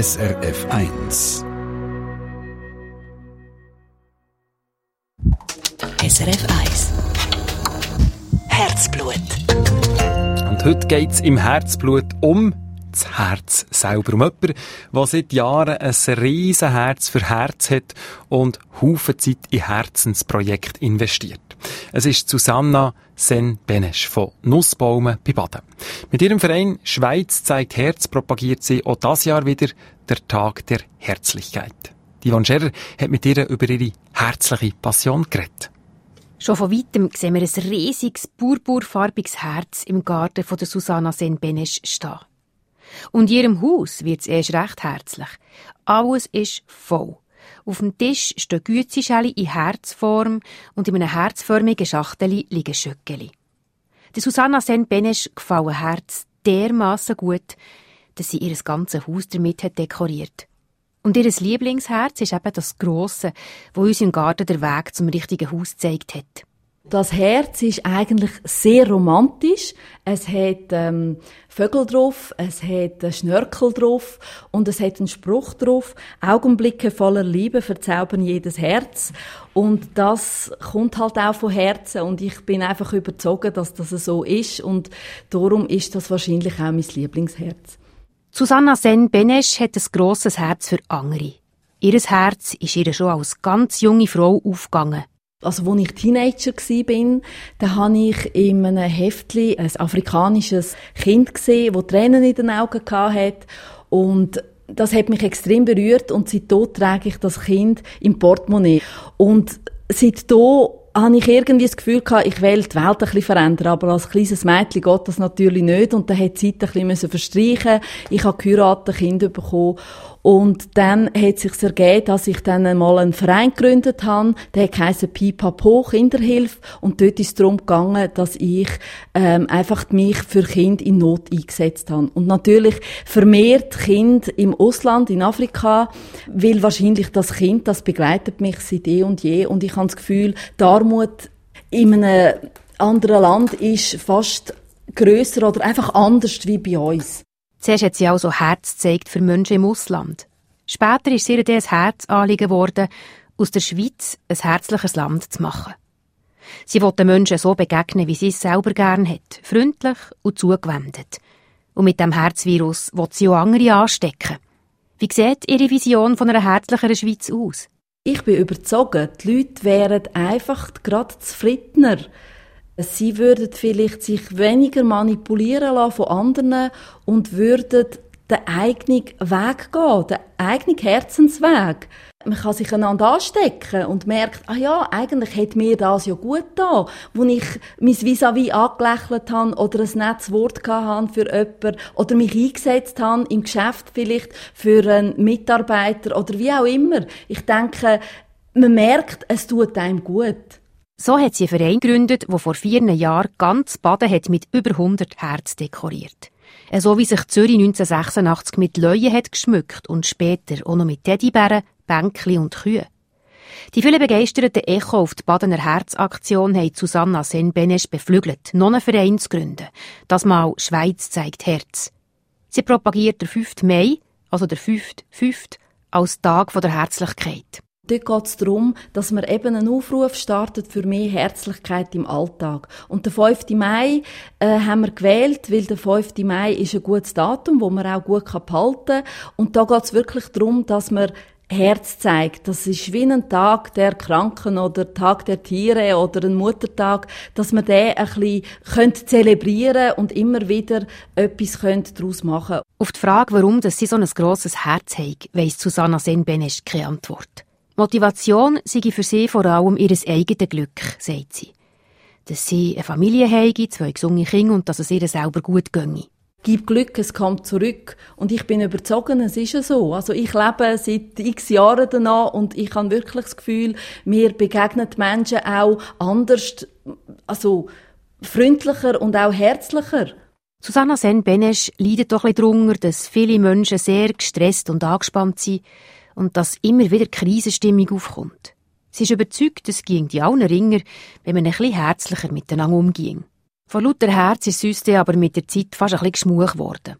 SRF 1. SRF 1 Herzblut Und heute geht es im Herzblut um das Herz selber. Um jemanden, der seit Jahren ein riesen Herz für Herz hat und Haufen Zeit in Herzensprojekte investiert. Es ist Susanna Sen-Benesch von Nussbaumen bei Baden. Mit ihrem Verein Schweiz zeigt Herz propagiert sie auch das Jahr wieder der Tag der Herzlichkeit. Die Yvonne Scherer hat mit ihr über ihre herzliche Passion geredet. Schon von weitem sehen wir ein riesiges, purpurfarbiges Herz im Garten von der Susanna Sen-Benesch stehen. Und ihrem Haus wird es erst recht herzlich. Alles ist voll. Auf dem Tisch stehen Gützischäli in Herzform und in einem herzförmigen Schachtel liegen Schöckeli. Der Susanna Sen-Benesch gefallen Herz dermaßen gut, dass sie ihr ganzes Haus damit hat dekoriert. Und ihr Lieblingsherz ist eben das Grosse, wo uns im Garten der Weg zum richtigen Haus gezeigt hat. Das Herz ist eigentlich sehr romantisch. Es hat ähm, Vögel drauf, es hat Schnörkel drauf und es hat einen Spruch drauf. Augenblicke voller Liebe verzaubern jedes Herz. Und das kommt halt auch von Herzen und ich bin einfach überzeugt, dass das so ist und darum ist das wahrscheinlich auch mein Lieblingsherz. Susanna Sen-Benesch hat ein grosses Herz für andere. Ihr Herz ist ihr schon als ganz junge Frau aufgegangen. Also, als ich Teenager war, da habe ich in einem Heftli ein afrikanisches Kind gesehen, das Tränen in den Augen hatte. Und das hat mich extrem berührt und seitdem trage ich das Kind im Portemonnaie. Und seitdem habe ich irgendwie das Gefühl gehabt, ich will die Welt ein bisschen verändern, aber als kleines Mädchen geht das natürlich nicht und dann hat die Zeit ein bisschen verstreichen Ich habe geheiratet, Kind bekommen und dann hat sich ergeben, dass ich dann einmal einen Verein gegründet habe, der heisst Pipapo Kinderhilfe. Und dort ist es darum gegangen, dass ich ähm, einfach mich für Kinder in Not eingesetzt habe. Und natürlich vermehrt Kind im Ausland, in Afrika, weil wahrscheinlich das Kind, das begleitet mich seit eh und je. Und ich habe das Gefühl, die Armut in einem anderen Land ist fast grösser oder einfach anders wie bei uns. Zuerst hat sie auch so Herz gezeigt für Menschen im Ausland. Später ist ihr ein Herzanliegen geworden, aus der Schweiz ein herzliches Land zu machen. Sie will den Menschen so begegnen, wie sie es selber gern hat, freundlich und zugewendet. Und mit dem Herzvirus will sie auch andere anstecken. Wie sieht Ihre Vision von einer herzlicheren Schweiz aus? Ich bin überzeugt, die Leute wären einfach gerade zufriedener, Sie würden vielleicht sich weniger manipulieren lassen von anderen und würden den eigenen Weg gehen, den eigenen Herzensweg. Man kann sich einander anstecken und merkt, ah ja, eigentlich hat mir das ja gut da, wo ich mein Vis-à-vis angelächelt habe oder ein nettes Wort hatte für jemanden oder mich eingesetzt habe im Geschäft vielleicht für einen Mitarbeiter oder wie auch immer. Ich denke, man merkt, es tut einem gut. So hat sie einen Verein gegründet, der vor vier Jahren ganz Baden hat mit über 100 Herz dekoriert. So wie sich Zürich 1986 mit Löwen hat geschmückt und später auch noch mit Teddybären, Bänkli und Kühen. Die vielen begeisterten Echo auf die Badener Herzaktion haben Susanna Senbenesch beflügelt, noch einen Verein zu gründen. Das Mal Schweiz zeigt Herz. Sie propagiert den 5. Mai, also der 5. 5. als Tag der Herzlichkeit. Dort geht es darum, dass man eben einen Aufruf startet für mehr Herzlichkeit im Alltag. Und der 5. Mai äh, haben wir gewählt, weil der 5. Mai ist ein gutes Datum, wo man auch gut behalten kann. Und da geht es wirklich darum, dass man Herz zeigt. Das ist wie ein Tag der Kranken oder Tag der Tiere oder ein Muttertag, dass man den ein bisschen zelebrieren und immer wieder etwas daraus machen Auf die Frage, warum sie so ein grosses Herz haben, weiss Susanna Senbenesch keine Antwort. Motivation sei für sie vor allem ihr eigenes Glück, sagt sie. Dass sie eine Familie habe, zwei gesunde Kinder und dass es ihr selber gut ginge. Gib Glück, es kommt zurück. Und ich bin überzeugt, es ist ja so. Also ich lebe seit x Jahren danach und ich habe wirklich das Gefühl, mir begegnen die Menschen auch anders, also freundlicher und auch herzlicher. Susanna Sen-Benesch leidet doch ein bisschen darunter, dass viele Menschen sehr gestresst und angespannt sind und dass immer wieder Krisenstimmung aufkommt. Sie ist überzeugt, es ging die allen Ringer, wenn man ein bisschen herzlicher miteinander umging. Von lauter Herz ist uns aber mit der Zeit fast ein bisschen geschmuch geworden.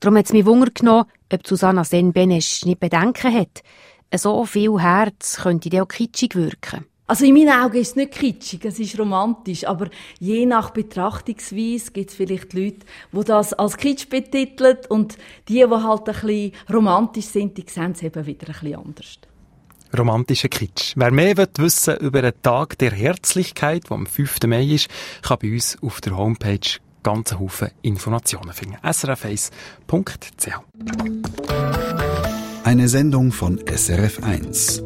Darum hat es mich Wunder genommen, ob Susanna Sen-Benesch nicht Bedenken hat. So viel Herz könnte dann auch kitschig wirken. Also in meinen Augen ist es nicht kitschig, es ist romantisch, aber je nach Betrachtungsweise gibt es vielleicht Leute, die das als Kitsch betiteln und die, die halt ein bisschen romantisch sind, die sehen es eben wieder ein bisschen anders. Romantischer Kitsch. Wer mehr will wissen über den Tag der Herzlichkeit, der am 5. Mai ist, kann bei uns auf der Homepage ganzen Haufen Informationen finden. srf1.ch Eine Sendung von SRF1.